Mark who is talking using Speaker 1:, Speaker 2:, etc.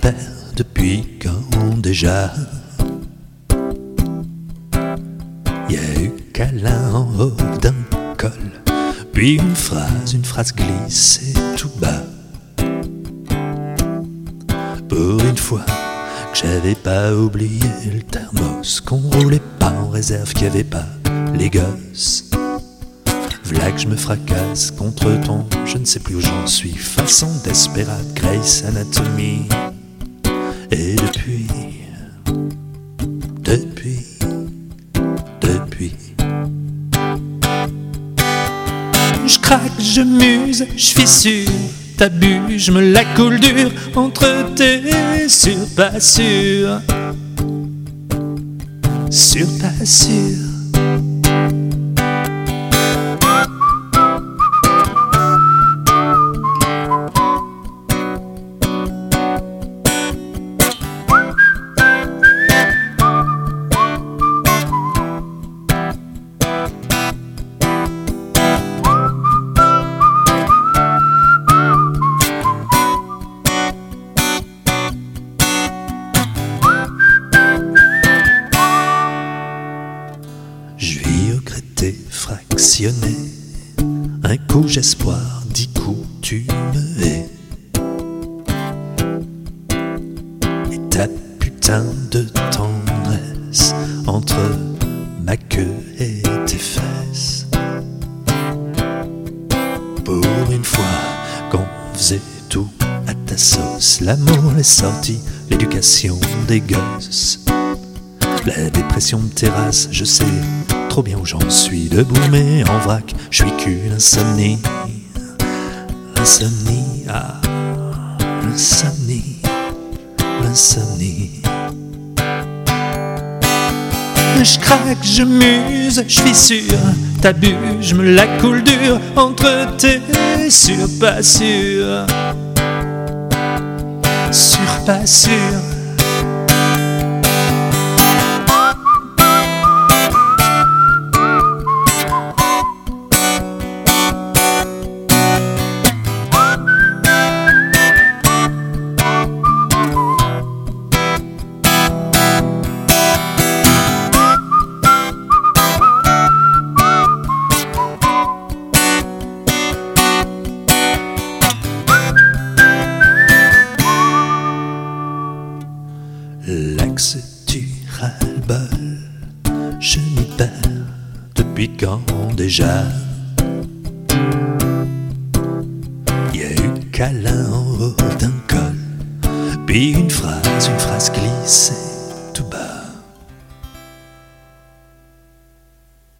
Speaker 1: perds depuis quand déjà? Y a eu câlin en haut d'un col, puis une phrase, une phrase glissée tout bas. Pour une fois que j'avais pas oublié le thermos, qu'on roulait pas en réserve, qu'il y avait pas les gosses. V'là que je me fracasse contre ton, je ne sais plus où j'en suis, façon Desperate Grace Anatomy. Et depuis, depuis, depuis, je craque, je muse, je fissure, t'abus, je me la coule dure entre tes sur pas sûr, sur. Un coup j'espoir, dix coups tu me hais. Et ta putain de tendresse entre ma queue et tes fesses. Pour une fois qu'on faisait tout à ta sauce, l'amour, les sorties, l'éducation des gosses. La dépression me terrasse, je sais trop bien où j'en suis debout, mais en vrac, je suis qu'une insomnie. L'insomnie, ah, l'insomnie, l'insomnie. Je craque, je muse, je suis sûr, t'abus, je me la coule dure entre tes sur pas sûr, sur pas sûr. L'axe du ras-le-bol, je m'y perds depuis quand déjà? Y a eu câlin en haut d'un col, puis une phrase, une phrase glissée